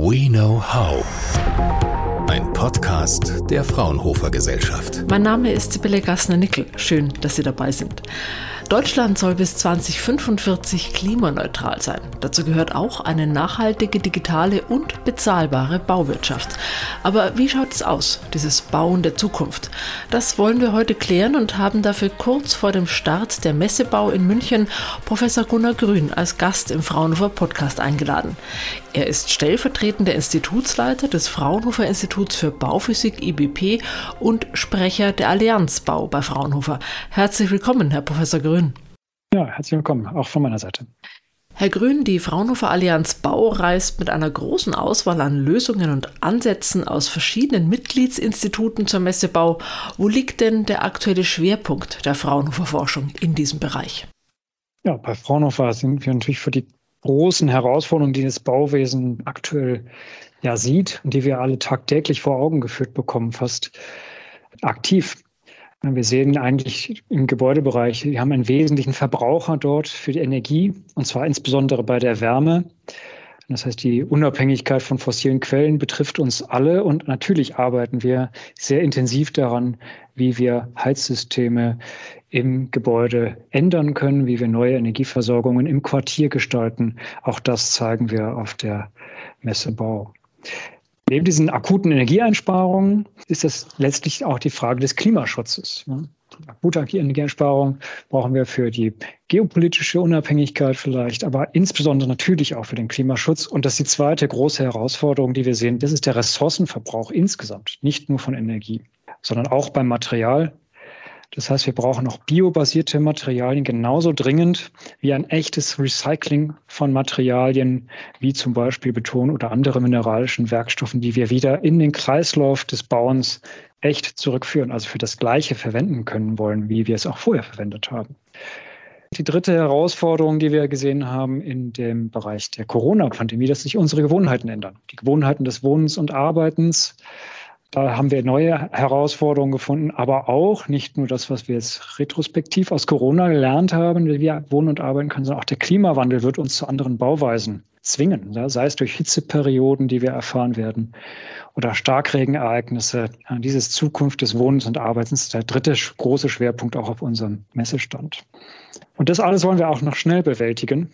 We Know How. Ein Podcast der Fraunhofer Gesellschaft. Mein Name ist Sibylle Gassner-Nickel. Schön, dass Sie dabei sind. Deutschland soll bis 2045 klimaneutral sein. Dazu gehört auch eine nachhaltige, digitale und bezahlbare Bauwirtschaft. Aber wie schaut es aus, dieses Bauen der Zukunft? Das wollen wir heute klären und haben dafür kurz vor dem Start der Messebau in München Professor Gunnar Grün als Gast im Fraunhofer Podcast eingeladen. Er ist stellvertretender Institutsleiter des Fraunhofer Instituts für Bauphysik IBP und Sprecher der Allianz Bau bei Fraunhofer. Herzlich willkommen, Herr Professor Grün. Ja, herzlich willkommen, auch von meiner Seite. Herr Grün, die Fraunhofer Allianz Bau reist mit einer großen Auswahl an Lösungen und Ansätzen aus verschiedenen Mitgliedsinstituten zur Messebau. Wo liegt denn der aktuelle Schwerpunkt der Fraunhofer Forschung in diesem Bereich? Ja, bei Fraunhofer sind wir natürlich für die großen Herausforderungen, die das Bauwesen aktuell ja sieht und die wir alle tagtäglich vor Augen geführt bekommen, fast aktiv. Wir sehen eigentlich im Gebäudebereich, wir haben einen wesentlichen Verbraucher dort für die Energie, und zwar insbesondere bei der Wärme. Das heißt, die Unabhängigkeit von fossilen Quellen betrifft uns alle und natürlich arbeiten wir sehr intensiv daran, wie wir Heizsysteme im Gebäude ändern können, wie wir neue Energieversorgungen im Quartier gestalten. Auch das zeigen wir auf der Messe Bau. Neben diesen akuten Energieeinsparungen ist das letztlich auch die Frage des Klimaschutzes. Akute Energieeinsparungen brauchen wir für die geopolitische Unabhängigkeit vielleicht, aber insbesondere natürlich auch für den Klimaschutz. Und das ist die zweite große Herausforderung, die wir sehen. Das ist der Ressourcenverbrauch insgesamt, nicht nur von Energie, sondern auch beim Material. Das heißt, wir brauchen auch biobasierte Materialien genauso dringend wie ein echtes Recycling von Materialien, wie zum Beispiel Beton oder andere mineralischen Werkstoffen, die wir wieder in den Kreislauf des Bauens echt zurückführen, also für das Gleiche verwenden können wollen, wie wir es auch vorher verwendet haben. Die dritte Herausforderung, die wir gesehen haben in dem Bereich der Corona-Pandemie, dass sich unsere Gewohnheiten ändern. Die Gewohnheiten des Wohnens und Arbeitens, da haben wir neue Herausforderungen gefunden, aber auch nicht nur das, was wir jetzt retrospektiv aus Corona gelernt haben, wie wir wohnen und arbeiten können, sondern auch der Klimawandel wird uns zu anderen Bauweisen zwingen, sei es durch Hitzeperioden, die wir erfahren werden, oder Starkregenereignisse. Dieses Zukunft des Wohnens und Arbeitens ist der dritte große Schwerpunkt auch auf unserem Messestand. Und das alles wollen wir auch noch schnell bewältigen.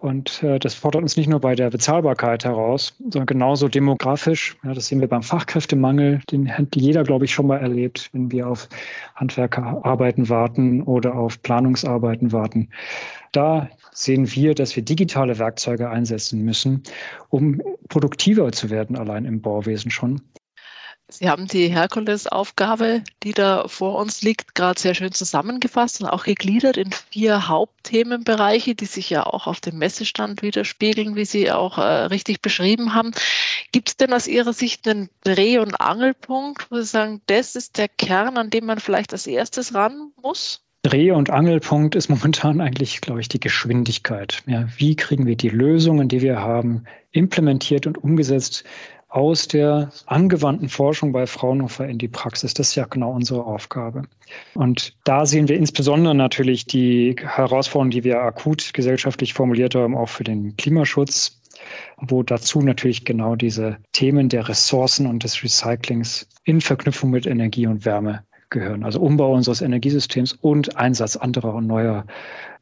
Und äh, das fordert uns nicht nur bei der Bezahlbarkeit heraus, sondern genauso demografisch. Ja, das sehen wir beim Fachkräftemangel, den hat jeder, glaube ich, schon mal erlebt, wenn wir auf Handwerkerarbeiten warten oder auf Planungsarbeiten warten. Da sehen wir, dass wir digitale Werkzeuge einsetzen müssen, um produktiver zu werden, allein im Bauwesen schon. Sie haben die Herkulesaufgabe, die da vor uns liegt, gerade sehr schön zusammengefasst und auch gegliedert in vier Hauptthemenbereiche, die sich ja auch auf dem Messestand widerspiegeln, wie Sie auch äh, richtig beschrieben haben. Gibt es denn aus Ihrer Sicht einen Dreh- und Angelpunkt, wo Sie sagen, das ist der Kern, an dem man vielleicht als erstes ran muss? Dreh- und Angelpunkt ist momentan eigentlich, glaube ich, die Geschwindigkeit. Ja, wie kriegen wir die Lösungen, die wir haben, implementiert und umgesetzt aus der angewandten Forschung bei Fraunhofer in die Praxis. Das ist ja genau unsere Aufgabe. Und da sehen wir insbesondere natürlich die Herausforderungen, die wir akut gesellschaftlich formuliert haben, auch für den Klimaschutz, wo dazu natürlich genau diese Themen der Ressourcen und des Recyclings in Verknüpfung mit Energie und Wärme gehören. Also Umbau unseres Energiesystems und Einsatz anderer und neuer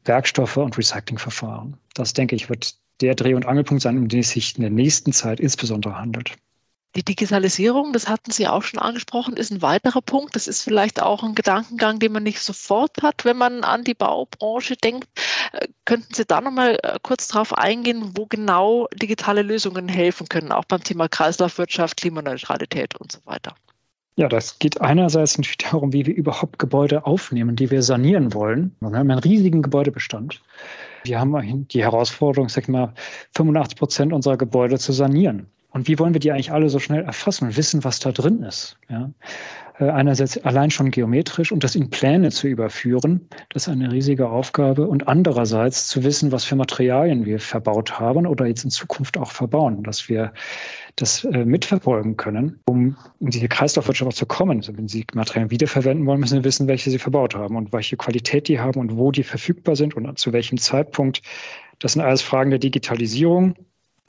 Werkstoffe und Recyclingverfahren. Das, denke ich, wird der Dreh- und Angelpunkt sein, um den es sich in der nächsten Zeit insbesondere handelt. Die Digitalisierung, das hatten Sie auch schon angesprochen, ist ein weiterer Punkt. Das ist vielleicht auch ein Gedankengang, den man nicht sofort hat, wenn man an die Baubranche denkt. Äh, könnten Sie da nochmal äh, kurz darauf eingehen, wo genau digitale Lösungen helfen können, auch beim Thema Kreislaufwirtschaft, Klimaneutralität und so weiter? Ja, das geht einerseits natürlich darum, wie wir überhaupt Gebäude aufnehmen, die wir sanieren wollen. Wir haben einen riesigen Gebäudebestand. Wir haben die Herausforderung, sag mal, 85 Prozent unserer Gebäude zu sanieren. Und wie wollen wir die eigentlich alle so schnell erfassen und wissen, was da drin ist? Ja? Äh, einerseits allein schon geometrisch und das in Pläne zu überführen, das ist eine riesige Aufgabe. Und andererseits zu wissen, was für Materialien wir verbaut haben oder jetzt in Zukunft auch verbauen, dass wir das äh, mitverfolgen können, um in diese Kreislaufwirtschaft zu kommen. Also wenn Sie Materialien wiederverwenden wollen, müssen Sie wissen, welche Sie verbaut haben und welche Qualität die haben und wo die verfügbar sind und zu welchem Zeitpunkt. Das sind alles Fragen der Digitalisierung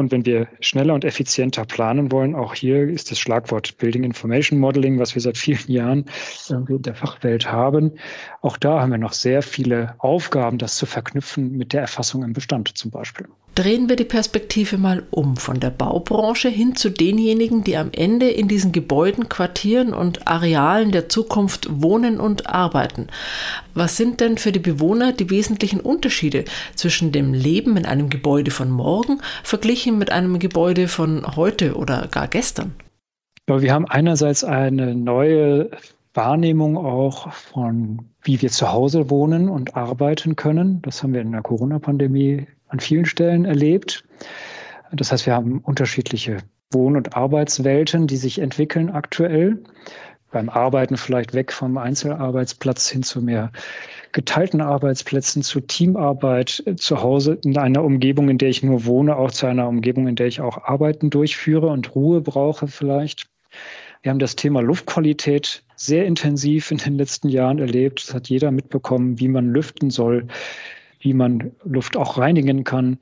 Und wenn wir schneller und effizienter planen wollen, auch hier ist das Schlagwort Building Information Modeling, was wir seit vielen Jahren in der Fachwelt haben. Auch da haben wir noch sehr viele Aufgaben, das zu verknüpfen mit der Erfassung im Bestand zum Beispiel. Drehen wir die Perspektive mal um von der Baubranche hin zu denjenigen, die am Ende in diesen Gebäuden, Quartieren und Arealen der Zukunft wohnen und arbeiten. Was sind denn für die Bewohner die wesentlichen Unterschiede zwischen dem Leben in einem Gebäude von morgen verglichen mit einem Gebäude von heute oder gar gestern? Wir haben einerseits eine neue Wahrnehmung auch von, wie wir zu Hause wohnen und arbeiten können. Das haben wir in der Corona-Pandemie an vielen Stellen erlebt. Das heißt, wir haben unterschiedliche Wohn- und Arbeitswelten, die sich entwickeln aktuell. Beim Arbeiten vielleicht weg vom Einzelarbeitsplatz hin zu mehr geteilten Arbeitsplätzen, zu Teamarbeit zu Hause in einer Umgebung, in der ich nur wohne, auch zu einer Umgebung, in der ich auch Arbeiten durchführe und Ruhe brauche vielleicht. Wir haben das Thema Luftqualität sehr intensiv in den letzten Jahren erlebt. Das hat jeder mitbekommen, wie man lüften soll, wie man Luft auch reinigen kann,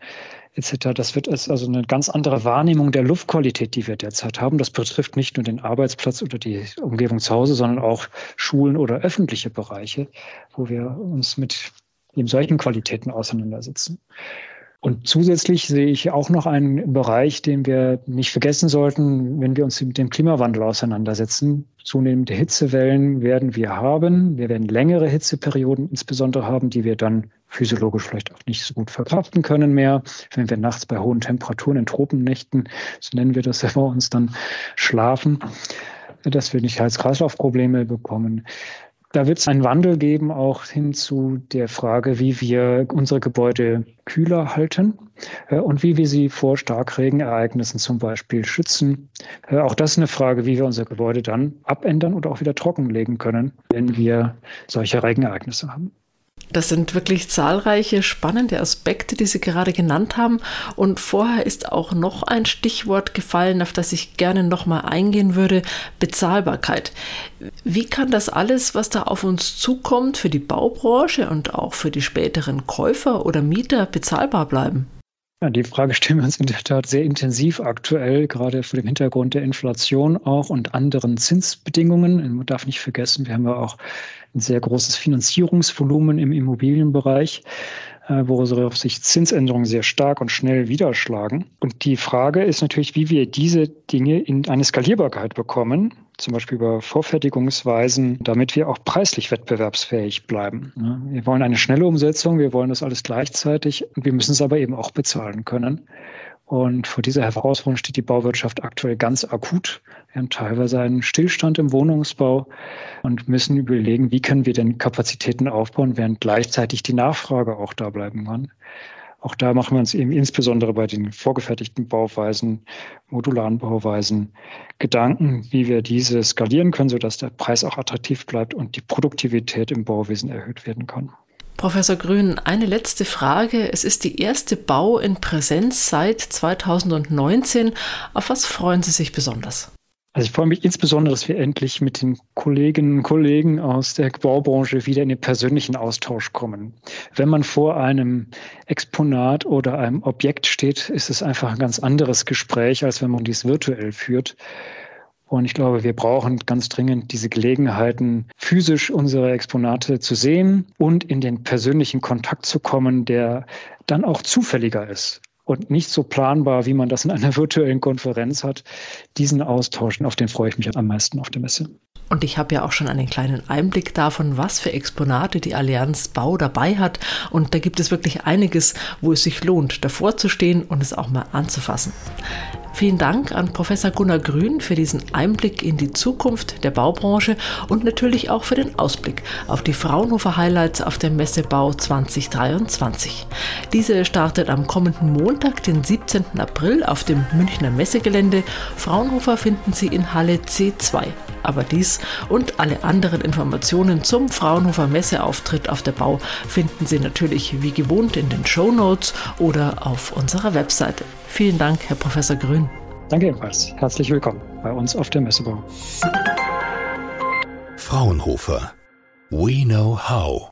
etc. Das wird als also eine ganz andere Wahrnehmung der Luftqualität, die wir derzeit haben. Das betrifft nicht nur den Arbeitsplatz oder die Umgebung zu Hause, sondern auch Schulen oder öffentliche Bereiche, wo wir uns mit eben solchen Qualitäten auseinandersetzen. Und zusätzlich sehe ich auch noch einen Bereich, den wir nicht vergessen sollten, wenn wir uns mit dem Klimawandel auseinandersetzen. Zunehmende Hitzewellen werden wir haben. Wir werden längere Hitzeperioden insbesondere haben, die wir dann physiologisch vielleicht auch nicht so gut verkraften können mehr. Wenn wir nachts bei hohen Temperaturen in Tropennächten, so nennen wir das ja bei uns dann, schlafen, dass wir nicht Herz-Kreislauf-Probleme bekommen. Da wird es einen Wandel geben, auch hin zu der Frage, wie wir unsere Gebäude kühler halten äh, und wie wir sie vor Starkregenereignissen zum Beispiel schützen. Äh, auch das ist eine Frage, wie wir unser Gebäude dann abändern oder auch wieder trockenlegen können, wenn wir solche Regenereignisse haben. Das sind wirklich zahlreiche spannende Aspekte, die Sie gerade genannt haben. Und vorher ist auch noch ein Stichwort gefallen, auf das ich gerne nochmal eingehen würde, Bezahlbarkeit. Wie kann das alles, was da auf uns zukommt, für die Baubranche und auch für die späteren Käufer oder Mieter bezahlbar bleiben? Ja, die Frage stellen wir uns in der Tat sehr intensiv aktuell, gerade vor dem Hintergrund der Inflation auch und anderen Zinsbedingungen. Man darf nicht vergessen, wir haben ja auch ein sehr großes Finanzierungsvolumen im Immobilienbereich, äh, worauf sich Zinsänderungen sehr stark und schnell widerschlagen. Und die Frage ist natürlich, wie wir diese Dinge in eine Skalierbarkeit bekommen, zum Beispiel über Vorfertigungsweisen, damit wir auch preislich wettbewerbsfähig bleiben. Wir wollen eine schnelle Umsetzung, wir wollen das alles gleichzeitig und wir müssen es aber eben auch bezahlen können. Und vor dieser Herausforderung steht die Bauwirtschaft aktuell ganz akut. Wir haben teilweise einen Stillstand im Wohnungsbau und müssen überlegen, wie können wir denn Kapazitäten aufbauen, während gleichzeitig die Nachfrage auch da bleiben kann. Auch da machen wir uns eben insbesondere bei den vorgefertigten Bauweisen, modularen Bauweisen Gedanken, wie wir diese skalieren können, sodass der Preis auch attraktiv bleibt und die Produktivität im Bauwesen erhöht werden kann. Professor Grün, eine letzte Frage. Es ist die erste Bau in Präsenz seit 2019. Auf was freuen Sie sich besonders? Also ich freue mich insbesondere, dass wir endlich mit den Kolleginnen und Kollegen aus der Baubranche wieder in den persönlichen Austausch kommen. Wenn man vor einem Exponat oder einem Objekt steht, ist es einfach ein ganz anderes Gespräch, als wenn man dies virtuell führt. Und ich glaube, wir brauchen ganz dringend diese Gelegenheiten, physisch unsere Exponate zu sehen und in den persönlichen Kontakt zu kommen, der dann auch zufälliger ist und nicht so planbar, wie man das in einer virtuellen Konferenz hat. Diesen Austausch, auf den freue ich mich am meisten auf der Messe. Und ich habe ja auch schon einen kleinen Einblick davon, was für Exponate die Allianz Bau dabei hat. Und da gibt es wirklich einiges, wo es sich lohnt, davor zu stehen und es auch mal anzufassen. Vielen Dank an Professor Gunnar Grün für diesen Einblick in die Zukunft der Baubranche und natürlich auch für den Ausblick auf die Fraunhofer Highlights auf der Messebau 2023. Diese startet am kommenden Montag, den 17. April, auf dem Münchner Messegelände. Fraunhofer finden Sie in Halle C2. Aber dies und alle anderen Informationen zum Fraunhofer Messeauftritt auf der Bau finden Sie natürlich wie gewohnt in den Show Notes oder auf unserer Webseite. Vielen Dank, Herr Professor Grün. Danke ebenfalls. Herzlich willkommen bei uns auf der Messebau. Fraunhofer. We know how.